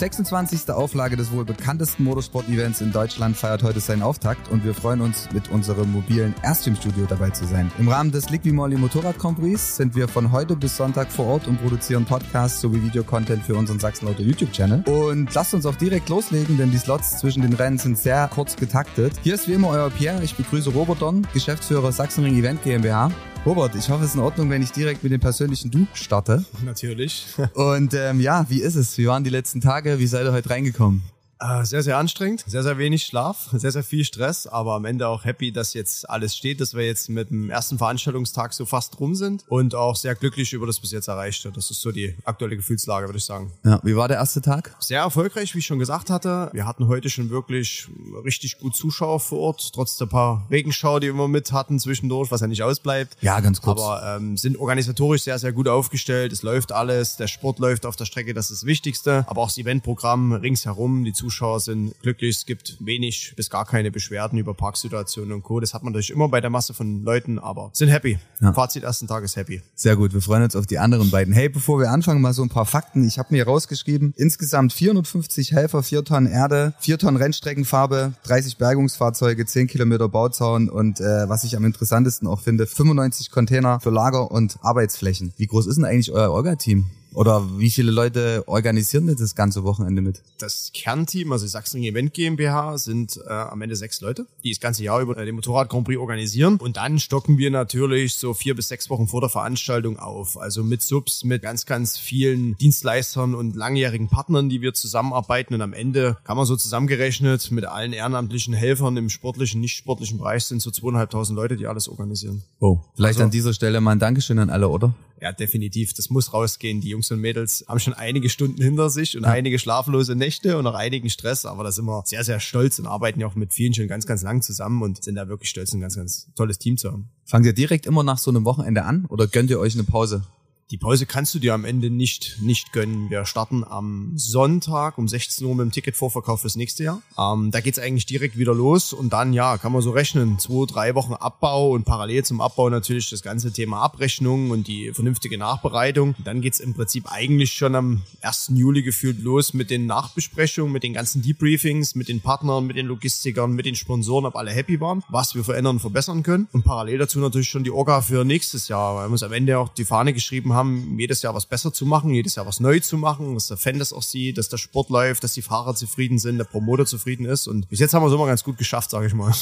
26. Auflage des wohl bekanntesten Motorsport-Events in Deutschland feiert heute seinen Auftakt und wir freuen uns, mit unserem mobilen Airstream-Studio dabei zu sein. Im Rahmen des Liqui-Moly Motorrad Prix sind wir von heute bis Sonntag vor Ort und produzieren Podcasts sowie Videocontent für unseren Sachsen-Auto YouTube-Channel. Und lasst uns auch direkt loslegen, denn die Slots zwischen den Rennen sind sehr kurz getaktet. Hier ist wie immer euer Pierre. Ich begrüße Robert Don, Geschäftsführer Sachsenring Event GmbH. Robert, ich hoffe, es ist in Ordnung, wenn ich direkt mit dem persönlichen Du starte. Natürlich. Und ähm, ja, wie ist es? Wie waren die letzten Tage? Wie seid ihr heute reingekommen? Äh, sehr, sehr anstrengend, sehr, sehr wenig Schlaf, sehr, sehr viel Stress, aber am Ende auch happy, dass jetzt alles steht, dass wir jetzt mit dem ersten Veranstaltungstag so fast rum sind und auch sehr glücklich über das bis jetzt erreichte. Das ist so die aktuelle Gefühlslage, würde ich sagen. Ja, wie war der erste Tag? Sehr erfolgreich, wie ich schon gesagt hatte. Wir hatten heute schon wirklich richtig gut Zuschauer vor Ort, trotz der paar Regenschau, die wir mit hatten zwischendurch, was ja nicht ausbleibt. Ja, ganz kurz. Aber ähm, sind organisatorisch sehr, sehr gut aufgestellt. Es läuft alles, der Sport läuft auf der Strecke, das ist das Wichtigste. Aber auch das Eventprogramm ringsherum, die Zuschauer Zuschauer sind glücklich. Es gibt wenig bis gar keine Beschwerden über Parksituationen und Co. Das hat man natürlich immer bei der Masse von Leuten, aber sind happy. Ja. Fazit ersten Tages happy. Sehr gut. Wir freuen uns auf die anderen beiden. Hey, bevor wir anfangen, mal so ein paar Fakten. Ich habe mir rausgeschrieben, insgesamt 450 Helfer, 4 Tonnen Erde, 4 Tonnen Rennstreckenfarbe, 30 Bergungsfahrzeuge, 10 Kilometer Bauzaun und äh, was ich am interessantesten auch finde, 95 Container für Lager und Arbeitsflächen. Wie groß ist denn eigentlich euer Orga-Team? Oder wie viele Leute organisieren denn das ganze Wochenende mit? Das Kernteam, also die Sachsen Event GmbH, sind äh, am Ende sechs Leute, die das ganze Jahr über den Motorrad Grand Prix organisieren. Und dann stocken wir natürlich so vier bis sechs Wochen vor der Veranstaltung auf. Also mit Subs, mit ganz, ganz vielen Dienstleistern und langjährigen Partnern, die wir zusammenarbeiten. Und am Ende kann man so zusammengerechnet mit allen ehrenamtlichen Helfern im sportlichen, nicht sportlichen Bereich sind so zweieinhalbtausend Leute, die alles organisieren. Oh, vielleicht also, an dieser Stelle mal ein Dankeschön an alle, oder? Ja, definitiv. Das muss rausgehen. Die Jungs und Mädels haben schon einige Stunden hinter sich und ja. einige schlaflose Nächte und auch einigen Stress, aber da sind wir sehr, sehr stolz und arbeiten ja auch mit vielen schon ganz, ganz lang zusammen und sind da wirklich stolz, ein ganz, ganz tolles Team zu haben. Fangt ihr direkt immer nach so einem Wochenende an oder gönnt ihr euch eine Pause? Die Pause kannst du dir am Ende nicht, nicht gönnen. Wir starten am Sonntag um 16 Uhr mit dem Ticketvorverkauf fürs nächste Jahr. Ähm, da geht's eigentlich direkt wieder los und dann, ja, kann man so rechnen. Zwei, drei Wochen Abbau und parallel zum Abbau natürlich das ganze Thema Abrechnung und die vernünftige Nachbereitung. Und dann geht's im Prinzip eigentlich schon am 1. Juli gefühlt los mit den Nachbesprechungen, mit den ganzen Debriefings, mit den Partnern, mit den Logistikern, mit den Sponsoren, ob alle happy waren, was wir verändern und verbessern können. Und parallel dazu natürlich schon die Orga für nächstes Jahr, weil wir uns am Ende auch die Fahne geschrieben haben, haben, jedes Jahr was besser zu machen, jedes Jahr was neu zu machen, dass der Fan das auch sieht, dass der Sport läuft, dass die Fahrer zufrieden sind, der Promoter zufrieden ist. Und bis jetzt haben wir es immer ganz gut geschafft, sage ich mal.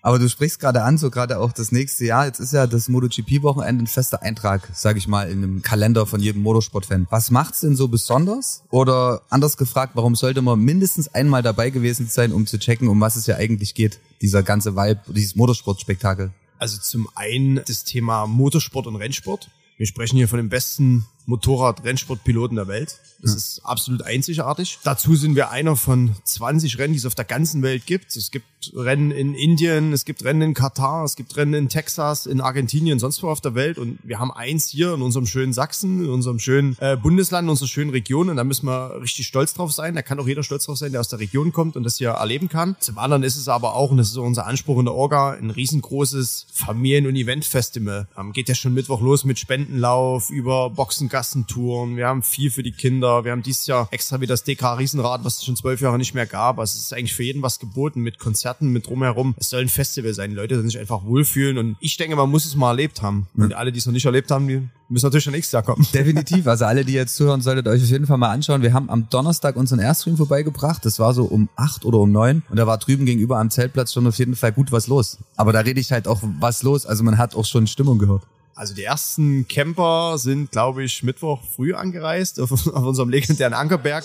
Aber du sprichst gerade an, so gerade auch das nächste Jahr. Jetzt ist ja das MotoGP-Wochenende ein fester Eintrag, sage ich mal, in einem Kalender von jedem Motorsport-Fan. Was macht's denn so besonders? Oder anders gefragt, warum sollte man mindestens einmal dabei gewesen sein, um zu checken, um was es ja eigentlich geht? Dieser ganze Vibe, dieses Motorsport-Spektakel. Also zum einen das Thema Motorsport und Rennsport. Wir sprechen hier von den besten Motorrad-Rennsportpiloten der Welt. Das ja. ist absolut einzigartig. Dazu sind wir einer von 20 Rennen, die es auf der ganzen Welt gibt. Es gibt Rennen in Indien, es gibt Rennen in Katar, es gibt Rennen in Texas, in Argentinien, sonst wo auf der Welt. Und wir haben eins hier in unserem schönen Sachsen, in unserem schönen äh, Bundesland, in unserer schönen Region. Und da müssen wir richtig stolz drauf sein. Da kann auch jeder stolz drauf sein, der aus der Region kommt und das hier erleben kann. Zum anderen ist es aber auch, und das ist unser Anspruch in der Orga, ein riesengroßes Familien- und Event-Festival. Ähm, geht ja schon Mittwoch los mit Spendenlauf über Boxengassentouren. Wir haben viel für die Kinder. Wir haben dieses Jahr extra wieder das DK Riesenrad, was es schon zwölf Jahre nicht mehr gab. Also es ist eigentlich für jeden was geboten mit Konzerten mit drumherum. Es soll ein Festival sein. Die Leute sollen sich einfach wohlfühlen und ich denke, man muss es mal erlebt haben. Und alle, die es noch nicht erlebt haben, die müssen natürlich schon nächstes Jahr kommen. Definitiv. Also alle, die jetzt zuhören, solltet euch auf jeden Fall mal anschauen. Wir haben am Donnerstag unseren Erststream vorbeigebracht. Das war so um acht oder um neun und da war drüben gegenüber am Zeltplatz schon auf jeden Fall gut was los. Aber da rede ich halt auch was los. Also man hat auch schon Stimmung gehört. Also die ersten Camper sind, glaube ich, Mittwoch früh angereist auf, auf, unserem legendären Ankerberg.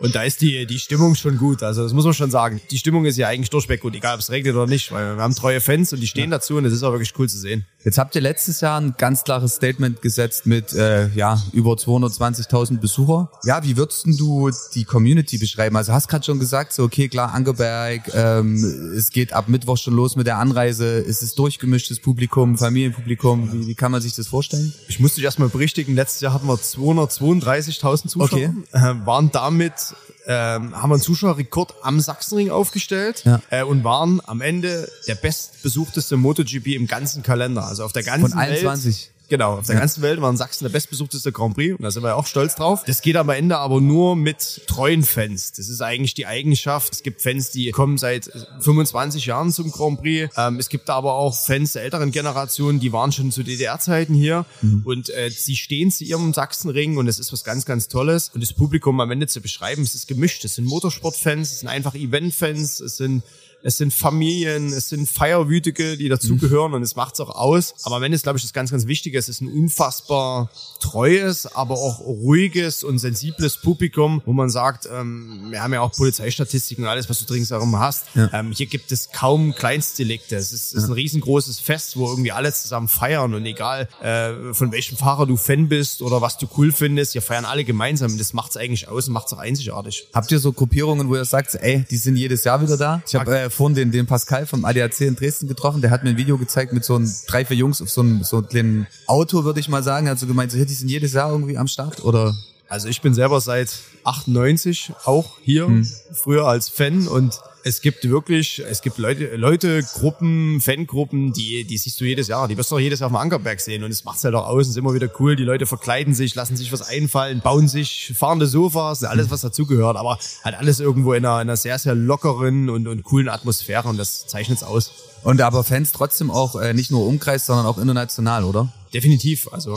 Und da ist die, die Stimmung schon gut. Also das muss man schon sagen. Die Stimmung ist ja eigentlich durchweg gut, egal ob es regnet oder nicht, weil wir haben treue Fans und die stehen dazu und es ist auch wirklich cool zu sehen. Jetzt habt ihr letztes Jahr ein ganz klares Statement gesetzt mit äh, ja über 220.000 Besucher. Ja, wie würdest du die Community beschreiben? Also hast gerade schon gesagt, so okay, klar, Angerberg, ähm, es geht ab Mittwoch schon los mit der Anreise. Ist es durchgemischtes Publikum, Familienpublikum? Wie, wie kann man sich das vorstellen? Ich muss dich erstmal berichtigen. Letztes Jahr hatten wir 232.000 Zuschauer, okay. äh, waren damit ähm, haben wir einen Zuschauerrekord am Sachsenring aufgestellt ja. äh, und waren am Ende der bestbesuchteste MotoGP im ganzen Kalender. Also auf der ganzen Von allen Welt. 20. Genau, auf der ganzen Welt war in Sachsen der bestbesuchteste Grand Prix und da sind wir ja auch stolz drauf. Das geht am Ende aber nur mit treuen Fans. Das ist eigentlich die Eigenschaft. Es gibt Fans, die kommen seit 25 Jahren zum Grand Prix. Ähm, es gibt aber auch Fans der älteren Generation, die waren schon zu DDR-Zeiten hier mhm. und äh, sie stehen zu ihrem Sachsenring und es ist was ganz, ganz Tolles. Und das Publikum am Ende zu beschreiben, es ist gemischt. Es sind Motorsportfans, es sind einfach Eventfans, es sind es sind Familien, es sind Feierwütige, die dazugehören mhm. und es macht's auch aus. Aber am Ende ist, glaube ich, das ganz, ganz Wichtige, es ist ein unfassbar treues, aber auch ruhiges und sensibles Publikum, wo man sagt, ähm, wir haben ja auch Polizeistatistiken und alles, was du dringend darum hast. Ja. Ähm, hier gibt es kaum Kleinstdelikte. Es ist, ja. ist ein riesengroßes Fest, wo irgendwie alle zusammen feiern und egal äh, von welchem Fahrer du Fan bist oder was du cool findest, hier feiern alle gemeinsam und das macht's eigentlich aus und macht's auch einzigartig. Habt ihr so Gruppierungen, wo ihr sagt, ey, die sind jedes Jahr wieder da? Ich habe äh, vorhin den, den Pascal vom ADAC in Dresden getroffen, der hat mir ein Video gezeigt mit so einem drei, vier Jungs auf so einem, so einem kleinen Auto, würde ich mal sagen. Er hat so gemeint, so, die sind jedes Jahr irgendwie am Start, oder? Also ich bin selber seit 98 auch hier, hm. früher als Fan und es gibt wirklich, es gibt Leute, Leute, Gruppen, Fangruppen, die, die siehst du jedes Jahr. Die wirst du auch jedes Jahr auf dem Ankerberg sehen und es macht's halt auch aus. Es ist immer wieder cool. Die Leute verkleiden sich, lassen sich was einfallen, bauen sich fahrende Sofas, alles was dazugehört, aber halt alles irgendwo in einer, in einer sehr, sehr lockeren und, und coolen Atmosphäre und das zeichnet es aus. Und aber Fans trotzdem auch äh, nicht nur Umkreis, sondern auch international, oder? Definitiv. Also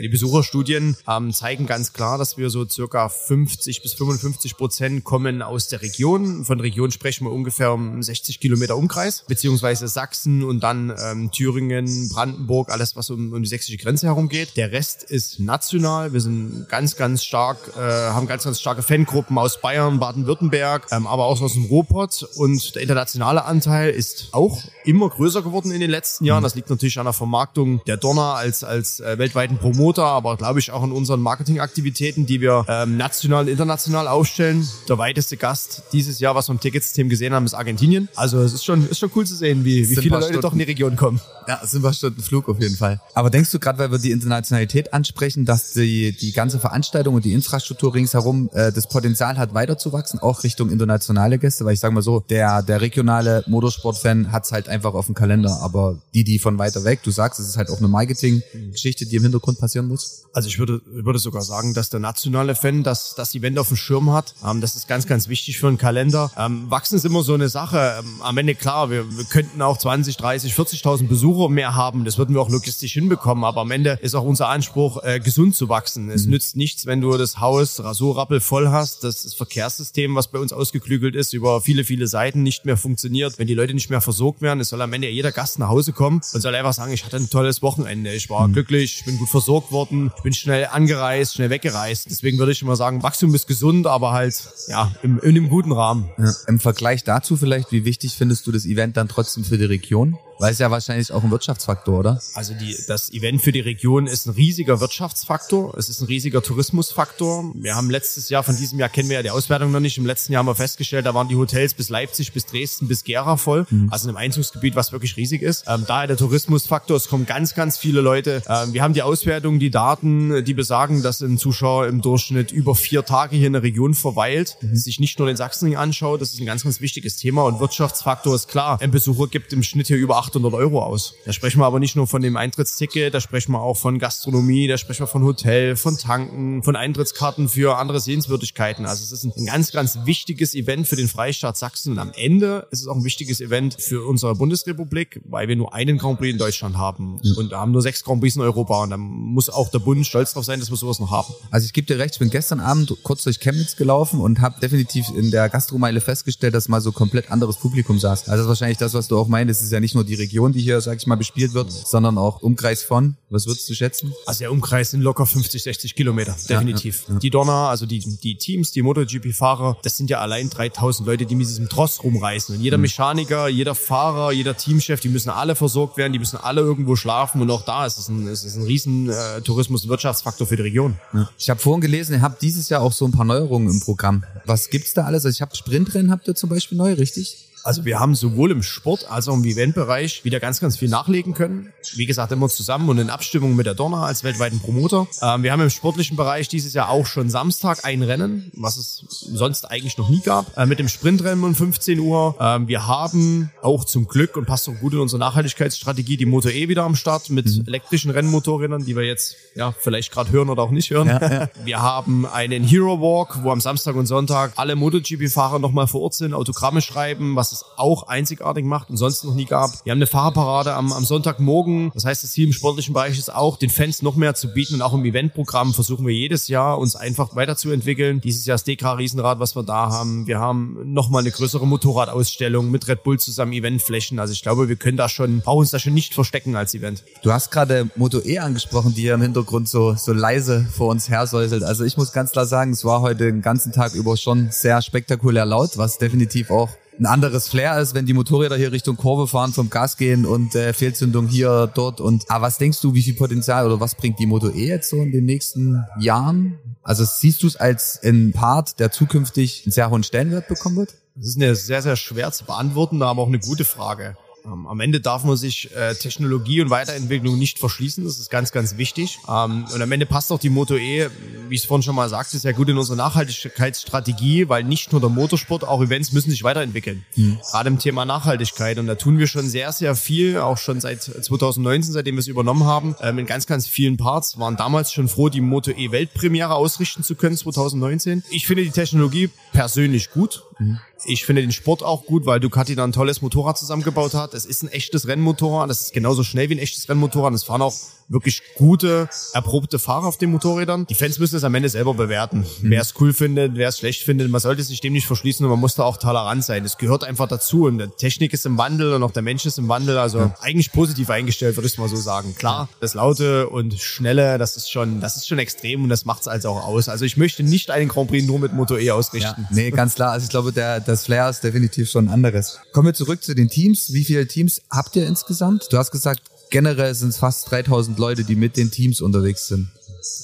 die Besucherstudien ähm, zeigen ganz klar, dass wir so circa 50 bis 55 Prozent kommen aus der Region. Von Region sprechen wir ungefähr um 60 Kilometer Umkreis, beziehungsweise Sachsen und dann ähm, Thüringen, Brandenburg, alles was um, um die sächsische Grenze herum geht. Der Rest ist national. Wir sind ganz, ganz stark, äh, haben ganz, ganz starke Fangruppen aus Bayern, Baden-Württemberg, ähm, aber auch aus dem Ruhrpott. Und der internationale Anteil ist auch immer größer geworden in den letzten Jahren. Das liegt natürlich an der Vermarktung der Donner als, als äh, weltweiten Promoter, aber glaube ich auch in unseren Marketingaktivitäten, die wir ähm, national und international aufstellen. Der weiteste Gast dieses Jahr, was wir im Ticketsystem gesehen haben, ist Argentinien. Also es ist schon, ist schon cool zu sehen, wie, wie viele Leute Stunden. doch in die Region kommen. Ja, es sind paar Stunden Flug auf jeden Fall. Aber denkst du gerade, weil wir die Internationalität ansprechen, dass die, die ganze Veranstaltung und die Infrastruktur ringsherum äh, das Potenzial hat, weiterzuwachsen, auch Richtung internationale Gäste? Weil ich sage mal so, der, der regionale Motorsportfan hat es halt einfach auf dem Kalender, aber die, die von weiter weg, du sagst, es ist halt auch eine Marketing-Geschichte, die im Hintergrund passieren muss? Also ich würde, ich würde sogar sagen, dass der nationale Fan das, das Event auf dem Schirm hat. Ähm, das ist ganz, ganz wichtig für einen Kalender. Ähm, wachsen ist immer so eine Sache. Ähm, am Ende klar, wir, wir könnten auch 20, 30, 40.000 Besucher mehr haben. Das würden wir auch logistisch hinbekommen. Aber am Ende ist auch unser Anspruch, äh, gesund zu wachsen. Es mhm. nützt nichts, wenn du das Haus so rappelvoll hast, dass das Verkehrssystem, was bei uns ausgeklügelt ist, über viele, viele Seiten nicht mehr funktioniert. Wenn die Leute nicht mehr versorgt werden, es soll am Ende jeder Gast nach Hause kommen und soll einfach sagen, ich hatte ein tolles Wochenende. Ich war mhm. glücklich, ich bin gut versorgt worden, ich bin schnell angereist, schnell weggereist. Deswegen würde ich immer sagen, Wachstum ist gesund, aber halt ja im, in einem guten Rahmen. Ja. Im Vergleich dazu vielleicht, wie wichtig findest du das Event dann trotzdem für die Region? Weil es ja wahrscheinlich auch ein Wirtschaftsfaktor, oder? Also die, das Event für die Region ist ein riesiger Wirtschaftsfaktor. Es ist ein riesiger Tourismusfaktor. Wir haben letztes Jahr, von diesem Jahr kennen wir ja die Auswertung noch nicht. Im letzten Jahr haben wir festgestellt, da waren die Hotels bis Leipzig, bis Dresden, bis Gera voll. Mhm. Also in einem Einzugsgebiet, was wirklich riesig ist. Ähm, daher der Tourismusfaktor. Es kommen ganz, ganz viele Leute. Ähm, wir haben die Auswertung, die Daten, die besagen, dass ein Zuschauer im Durchschnitt über vier Tage hier in der Region verweilt, mhm. sich nicht nur den Sachsenring anschaut. Das ist ein ganz, ganz wichtiges Thema. Und Wirtschaftsfaktor ist klar. Ein Besucher gibt im Schnitt hier über 800 Euro aus. Da sprechen wir aber nicht nur von dem Eintrittsticket, da sprechen wir auch von Gastronomie, da sprechen wir von Hotel, von Tanken, von Eintrittskarten für andere Sehenswürdigkeiten. Also es ist ein ganz, ganz wichtiges Event für den Freistaat Sachsen und am Ende ist es auch ein wichtiges Event für unsere Bundesrepublik, weil wir nur einen Grand Prix in Deutschland haben und haben nur sechs Grand Prix in Europa und da muss auch der Bund stolz darauf sein, dass wir sowas noch haben. Also ich gebe dir recht, ich bin gestern Abend kurz durch Chemnitz gelaufen und habe definitiv in der Gastromeile festgestellt, dass mal so komplett anderes Publikum saß. Also das ist wahrscheinlich das, was du auch meinst. Es ist ja nicht nur die Region, die hier, sag ich mal, bespielt wird, sondern auch Umkreis von. Was würdest du schätzen? Also der Umkreis sind locker 50, 60 Kilometer, definitiv. Ja, ja, ja. Die Donner, also die, die Teams, die MotoGP-Fahrer, das sind ja allein 3000 Leute, die mit diesem Tross rumreißen. Und jeder mhm. Mechaniker, jeder Fahrer, jeder Teamchef, die müssen alle versorgt werden, die müssen alle irgendwo schlafen. Und auch da ist es ein, ist es ein riesen äh, Tourismus- und Wirtschaftsfaktor für die Region. Ich habe vorhin gelesen, ihr habt dieses Jahr auch so ein paar Neuerungen im Programm. Was gibt's da alles? Also ich habe Sprintrennen habt ihr zum Beispiel neu, richtig? Also wir haben sowohl im Sport als auch im Eventbereich wieder ganz, ganz viel nachlegen können. Wie gesagt, immer zusammen und in Abstimmung mit der Donner als weltweiten Promoter. Ähm, wir haben im sportlichen Bereich dieses Jahr auch schon Samstag ein Rennen, was es sonst eigentlich noch nie gab, äh, mit dem Sprintrennen um 15 Uhr. Ähm, wir haben auch zum Glück und passt auch gut in unsere Nachhaltigkeitsstrategie die Moto E wieder am Start mit mhm. elektrischen Rennmotorrädern, die wir jetzt ja vielleicht gerade hören oder auch nicht hören. Ja, ja. Wir haben einen Hero Walk, wo am Samstag und Sonntag alle MotoGP-Fahrer nochmal vor Ort sind, Autogramme schreiben, was es auch einzigartig macht und sonst noch nie gab. Wir haben eine Fahrerparade am, am Sonntagmorgen. Das heißt, das Ziel im sportlichen Bereich ist auch, den Fans noch mehr zu bieten und auch im Eventprogramm versuchen wir jedes Jahr uns einfach weiterzuentwickeln. Dieses Jahr das DK Riesenrad, was wir da haben. Wir haben nochmal eine größere Motorradausstellung mit Red Bull zusammen Eventflächen. Also ich glaube, wir können da schon, brauchen uns da schon nicht verstecken als Event. Du hast gerade Moto E angesprochen, die hier im Hintergrund so, so leise vor uns her säuselt. Also ich muss ganz klar sagen, es war heute den ganzen Tag über schon sehr spektakulär laut, was definitiv auch ein anderes Flair ist, wenn die Motorräder hier Richtung Kurve fahren, vom Gas gehen und äh, Fehlzündung hier, dort. Und aber was denkst du, wie viel Potenzial oder was bringt die Moto E jetzt so in den nächsten Jahren? Also siehst du es als ein Part, der zukünftig einen sehr hohen Stellenwert bekommen wird? Das ist eine sehr, sehr schwer zu beantworten, aber auch eine gute Frage. Ähm, am Ende darf man sich äh, Technologie und Weiterentwicklung nicht verschließen. Das ist ganz, ganz wichtig. Ähm, und am Ende passt auch die Moto E, wie ich es vorhin schon mal sagte, sehr gut in unsere Nachhaltigkeitsstrategie, weil nicht nur der Motorsport, auch Events müssen sich weiterentwickeln. Mhm. Gerade im Thema Nachhaltigkeit. Und da tun wir schon sehr, sehr viel, auch schon seit 2019, seitdem wir es übernommen haben, ähm, in ganz, ganz vielen Parts. Waren damals schon froh, die Moto E Weltpremiere ausrichten zu können, 2019. Ich finde die Technologie persönlich gut. Mhm. Ich finde den Sport auch gut, weil Ducati da ein tolles Motorrad zusammengebaut hat. Es ist ein echtes Rennmotorrad. Das ist genauso schnell wie ein echtes Rennmotorrad. Es fahren auch wirklich gute, erprobte Fahrer auf den Motorrädern. Die Fans müssen es am Ende selber bewerten. Mhm. Wer es cool findet, wer es schlecht findet, man sollte sich dem nicht verschließen und man muss da auch tolerant sein. Es gehört einfach dazu und die Technik ist im Wandel und auch der Mensch ist im Wandel. Also ja. eigentlich positiv eingestellt, würde ich mal so sagen. Klar, das Laute und Schnelle, das ist schon, das ist schon extrem und das macht es also auch aus. Also ich möchte nicht einen Grand Prix nur mit Motor E ausrichten. Ja, nee, ganz klar. Also ich glaube, der, das Flair ist definitiv schon anderes. Kommen wir zurück zu den Teams. Wie viele Teams habt ihr insgesamt? Du hast gesagt, generell sind es fast 3000 Leute, die mit den Teams unterwegs sind.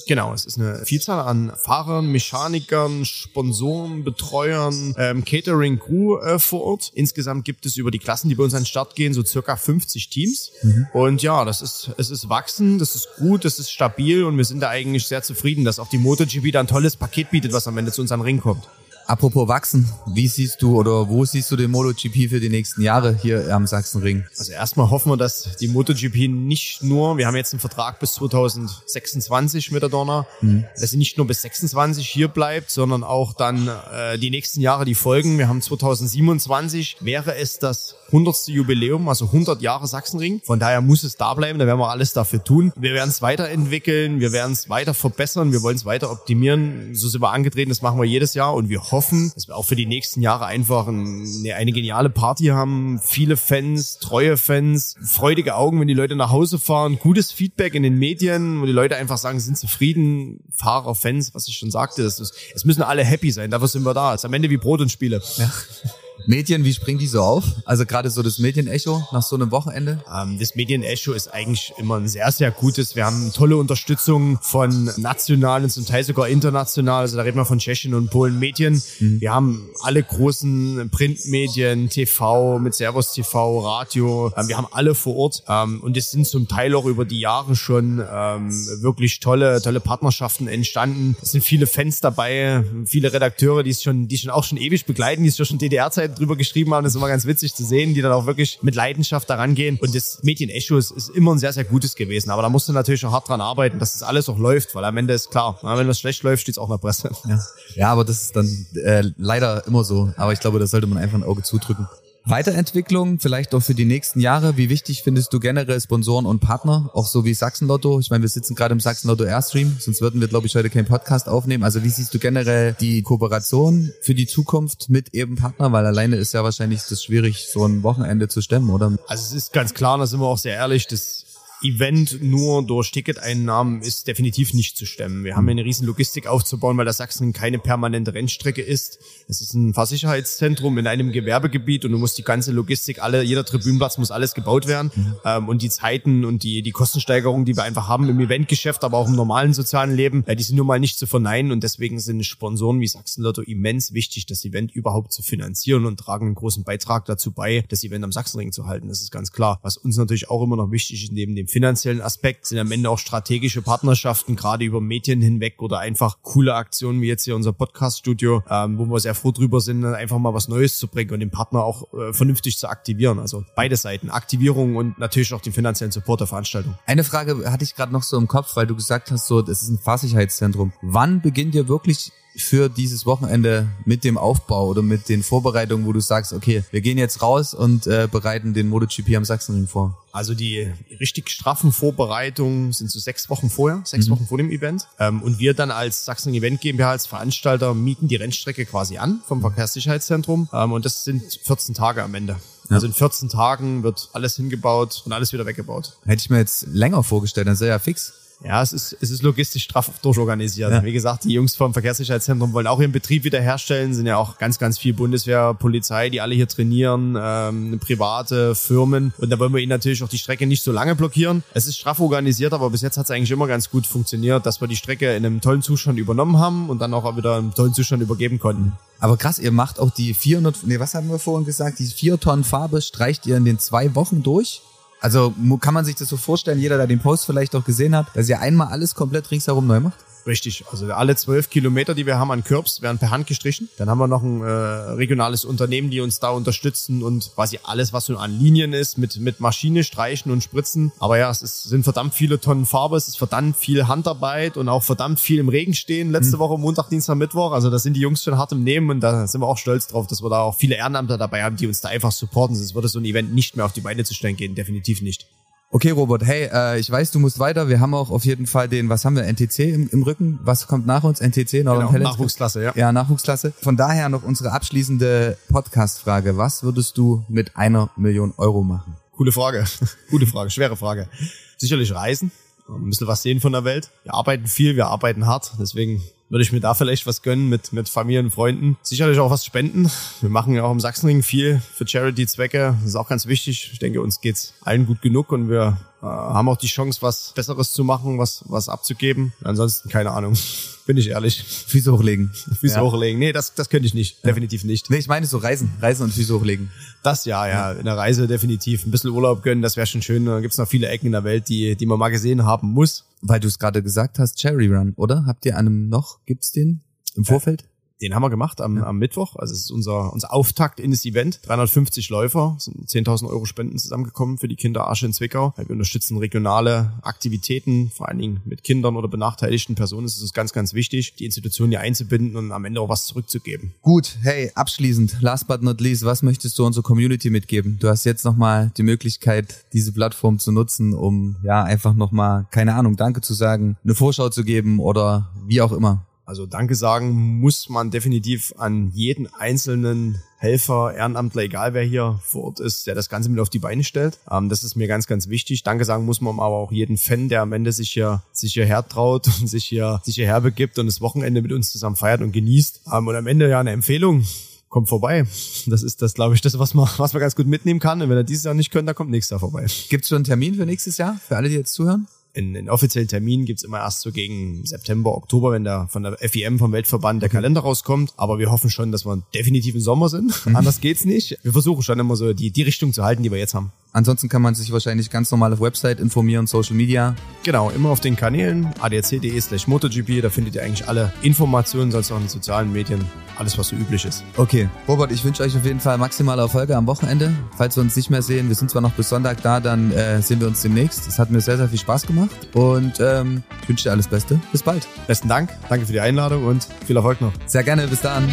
Genau, es ist eine Vielzahl an Fahrern, Mechanikern, Sponsoren, Betreuern, ähm, Catering, Crew äh, vor Ort. Insgesamt gibt es über die Klassen, die bei uns an den Start gehen, so circa 50 Teams. Mhm. Und ja, das ist, es ist wachsen, das ist gut, das ist stabil und wir sind da eigentlich sehr zufrieden, dass auch die MotoGP da ein tolles Paket bietet, was am Ende zu uns an den Ring kommt. Apropos wachsen, wie siehst du oder wo siehst du den MotoGP für die nächsten Jahre hier am Sachsenring? Also erstmal hoffen wir, dass die MotoGP nicht nur, wir haben jetzt einen Vertrag bis 2026 mit der Donner, mhm. dass sie nicht nur bis 26 hier bleibt, sondern auch dann äh, die nächsten Jahre, die folgen. Wir haben 2027, wäre es das 100. Jubiläum, also 100 Jahre Sachsenring. Von daher muss es da bleiben, da werden wir alles dafür tun. Wir werden es weiterentwickeln, wir werden es weiter verbessern, wir wollen es weiter optimieren. So sind wir angetreten, das machen wir jedes Jahr und wir hoffen, dass wir auch für die nächsten Jahre einfach eine, eine geniale Party haben, viele Fans, treue Fans, freudige Augen, wenn die Leute nach Hause fahren, gutes Feedback in den Medien, wo die Leute einfach sagen, sie sind zufrieden, Fahrer, Fans, was ich schon sagte, es müssen alle happy sein, dafür sind wir da. Es ist am Ende wie Brot und Spiele. Ja. Medien, wie springen die so auf? Also gerade so das Medienecho nach so einem Wochenende? Ähm, das Medienecho ist eigentlich immer ein sehr, sehr gutes. Wir haben tolle Unterstützung von nationalen und zum Teil sogar international. Also da reden wir von Tschechien und Polen Medien. Mhm. Wir haben alle großen Printmedien, TV mit Servus TV, Radio. Ähm, wir haben alle vor Ort. Ähm, und es sind zum Teil auch über die Jahre schon wirklich tolle, tolle Partnerschaften entstanden. Es sind viele Fans dabei, viele Redakteure, die es schon, die schon auch schon ewig begleiten, die es schon DDR-Zeit drüber geschrieben haben. Das ist immer ganz witzig zu sehen, die dann auch wirklich mit Leidenschaft daran gehen. Und das Medien Echo ist, immer ein sehr, sehr gutes gewesen. Aber da musst du natürlich auch hart dran arbeiten, dass das alles auch läuft, weil am Ende ist klar, wenn das schlecht läuft, steht es auch in der Presse. Ja. ja, aber das ist dann äh, leider immer so. Aber ich glaube, das sollte man einfach ein Auge zudrücken. Weiterentwicklung, vielleicht auch für die nächsten Jahre. Wie wichtig findest du generell Sponsoren und Partner, auch so wie Sachsenlotto? Ich meine, wir sitzen gerade im Sachsenlotto Airstream, sonst würden wir, glaube ich, heute keinen Podcast aufnehmen. Also wie siehst du generell die Kooperation für die Zukunft mit eben Partner? Weil alleine ist ja wahrscheinlich das schwierig, so ein Wochenende zu stemmen, oder? Also es ist ganz klar, da sind wir auch sehr ehrlich, das Event nur durch Ticketeinnahmen ist definitiv nicht zu stemmen. Wir haben eine riesen Logistik aufzubauen, weil das Sachsen keine permanente Rennstrecke ist. Es ist ein Fahrsicherheitszentrum in einem Gewerbegebiet und du musst die ganze Logistik, alle, jeder Tribünenplatz muss alles gebaut werden. Ähm, und die Zeiten und die, die Kostensteigerungen, die wir einfach haben im Eventgeschäft, aber auch im normalen sozialen Leben, ja, die sind nun mal nicht zu verneinen und deswegen sind Sponsoren wie Sachsenlotto immens wichtig, das Event überhaupt zu finanzieren und tragen einen großen Beitrag dazu bei, das Event am Sachsenring zu halten. Das ist ganz klar. Was uns natürlich auch immer noch wichtig ist, neben dem finanziellen Aspekt, sind am Ende auch strategische Partnerschaften, gerade über Medien hinweg oder einfach coole Aktionen wie jetzt hier unser Podcast-Studio, ähm, wo wir sehr froh drüber sind, einfach mal was Neues zu bringen und den Partner auch äh, vernünftig zu aktivieren. Also beide Seiten, Aktivierung und natürlich auch den finanziellen Support der Veranstaltung. Eine Frage hatte ich gerade noch so im Kopf, weil du gesagt hast, so, das ist ein Fahrsicherheitszentrum. Wann beginnt ihr wirklich für dieses Wochenende mit dem Aufbau oder mit den Vorbereitungen, wo du sagst, okay, wir gehen jetzt raus und äh, bereiten den MotoGP am Sachsenring vor? Also die richtig straffen Vorbereitungen sind so sechs Wochen vorher, sechs mhm. Wochen vor dem Event. Ähm, und wir dann als Sachsen Event GmbH als Veranstalter mieten die Rennstrecke quasi an vom Verkehrssicherheitszentrum. Ähm, und das sind 14 Tage am Ende. Ja. Also in 14 Tagen wird alles hingebaut und alles wieder weggebaut. Hätte ich mir jetzt länger vorgestellt, dann ist ja fix. Ja, es ist, es ist logistisch straff durchorganisiert. Ja. Wie gesagt, die Jungs vom Verkehrssicherheitszentrum wollen auch ihren Betrieb wiederherstellen, sind ja auch ganz, ganz viel Bundeswehr, Polizei, die alle hier trainieren, ähm, private Firmen. Und da wollen wir ihnen natürlich auch die Strecke nicht so lange blockieren. Es ist straff organisiert, aber bis jetzt hat es eigentlich immer ganz gut funktioniert, dass wir die Strecke in einem tollen Zustand übernommen haben und dann auch wieder im tollen Zustand übergeben konnten. Aber krass, ihr macht auch die 400, nee, was haben wir vorhin gesagt? Die 4 Tonnen Farbe streicht ihr in den zwei Wochen durch? Also kann man sich das so vorstellen, jeder, der den Post vielleicht auch gesehen hat, dass ihr einmal alles komplett ringsherum neu macht? Richtig, also alle zwölf Kilometer, die wir haben an Curbs, werden per Hand gestrichen. Dann haben wir noch ein äh, regionales Unternehmen, die uns da unterstützen und quasi alles, was so an Linien ist, mit, mit Maschine streichen und spritzen. Aber ja, es ist, sind verdammt viele Tonnen Farbe, es ist verdammt viel Handarbeit und auch verdammt viel im Regen stehen. Letzte mhm. Woche Montag, Dienstag, Mittwoch. Also da sind die Jungs schon hart im Nehmen und da sind wir auch stolz drauf, dass wir da auch viele Ehrenamter dabei haben, die uns da einfach supporten. Es würde so ein Event nicht mehr auf die Beine zu stellen gehen, definitiv nicht. Okay, Robert, hey, äh, ich weiß, du musst weiter. Wir haben auch auf jeden Fall den, was haben wir, NTC im, im Rücken? Was kommt nach uns? NTC, Northern genau, Nachwuchsklasse, ja. Ja, Nachwuchsklasse. Von daher noch unsere abschließende Podcast-Frage. Was würdest du mit einer Million Euro machen? Coole Frage. Gute Frage, schwere Frage. Sicherlich reisen, ein bisschen was sehen von der Welt. Wir arbeiten viel, wir arbeiten hart, deswegen würde ich mir da vielleicht was gönnen mit, mit Familien und Freunden. Sicherlich auch was spenden. Wir machen ja auch im Sachsenring viel für Charity-Zwecke. Das ist auch ganz wichtig. Ich denke, uns geht's allen gut genug und wir äh, haben auch die Chance, was Besseres zu machen, was, was abzugeben. Ansonsten keine Ahnung. Bin ich ehrlich. Füße hochlegen. Füße ja. hochlegen. Nee, das, das könnte ich nicht. Ja. Definitiv nicht. Nee, ich meine so Reisen. Reisen und Füße hochlegen. Das ja, ja. In der Reise definitiv. Ein bisschen Urlaub gönnen, das wäre schon schön. Da gibt's noch viele Ecken in der Welt, die, die man mal gesehen haben muss. Weil du es gerade gesagt hast, Cherry Run, oder? Habt ihr einem noch, gibt's den im Vorfeld? Den haben wir gemacht am, ja. am Mittwoch. Also es ist unser, unser Auftakt in das Event. 350 Läufer, sind 10.000 Euro Spenden zusammengekommen für die Kinder Asche in Zwickau. Wir unterstützen regionale Aktivitäten, vor allen Dingen mit Kindern oder benachteiligten Personen. Es ist ganz, ganz wichtig, die Institutionen hier einzubinden und am Ende auch was zurückzugeben. Gut, hey, abschließend, last but not least, was möchtest du unserer Community mitgeben? Du hast jetzt nochmal die Möglichkeit, diese Plattform zu nutzen, um ja einfach nochmal, keine Ahnung, Danke zu sagen, eine Vorschau zu geben oder wie auch immer. Also Danke sagen muss man definitiv an jeden einzelnen Helfer, Ehrenamtler, egal wer hier vor Ort ist, der das Ganze mit auf die Beine stellt. Ähm, das ist mir ganz, ganz wichtig. Danke sagen muss man aber auch jeden Fan, der am Ende sich hier, sich hierher traut und sich hier, sich hierher begibt und das Wochenende mit uns zusammen feiert und genießt. Ähm, und am Ende ja eine Empfehlung kommt vorbei. Das ist das, glaube ich, das, was man, was man ganz gut mitnehmen kann. Und wenn er dieses Jahr nicht könnt, dann kommt nächstes Jahr vorbei. Gibt es schon einen Termin für nächstes Jahr? Für alle, die jetzt zuhören? Einen, offiziellen Termin gibt's immer erst so gegen September, Oktober, wenn der von der FIM, vom Weltverband, der Kalender rauskommt. Aber wir hoffen schon, dass wir definitiv im Sommer sind. Mhm. Anders geht's nicht. Wir versuchen schon immer so die, die Richtung zu halten, die wir jetzt haben. Ansonsten kann man sich wahrscheinlich ganz normal auf Website informieren, Social Media. Genau, immer auf den Kanälen adrc.de slash MotoGP. Da findet ihr eigentlich alle Informationen, sonst auch in den sozialen Medien. Alles, was so üblich ist. Okay. Robert, ich wünsche euch auf jeden Fall maximale Erfolge am Wochenende. Falls wir uns nicht mehr sehen, wir sind zwar noch bis Sonntag da, dann äh, sehen wir uns demnächst. Es hat mir sehr, sehr viel Spaß gemacht und ähm, ich wünsche dir alles Beste. Bis bald. Besten Dank. Danke für die Einladung und viel Erfolg noch. Sehr gerne. Bis dann.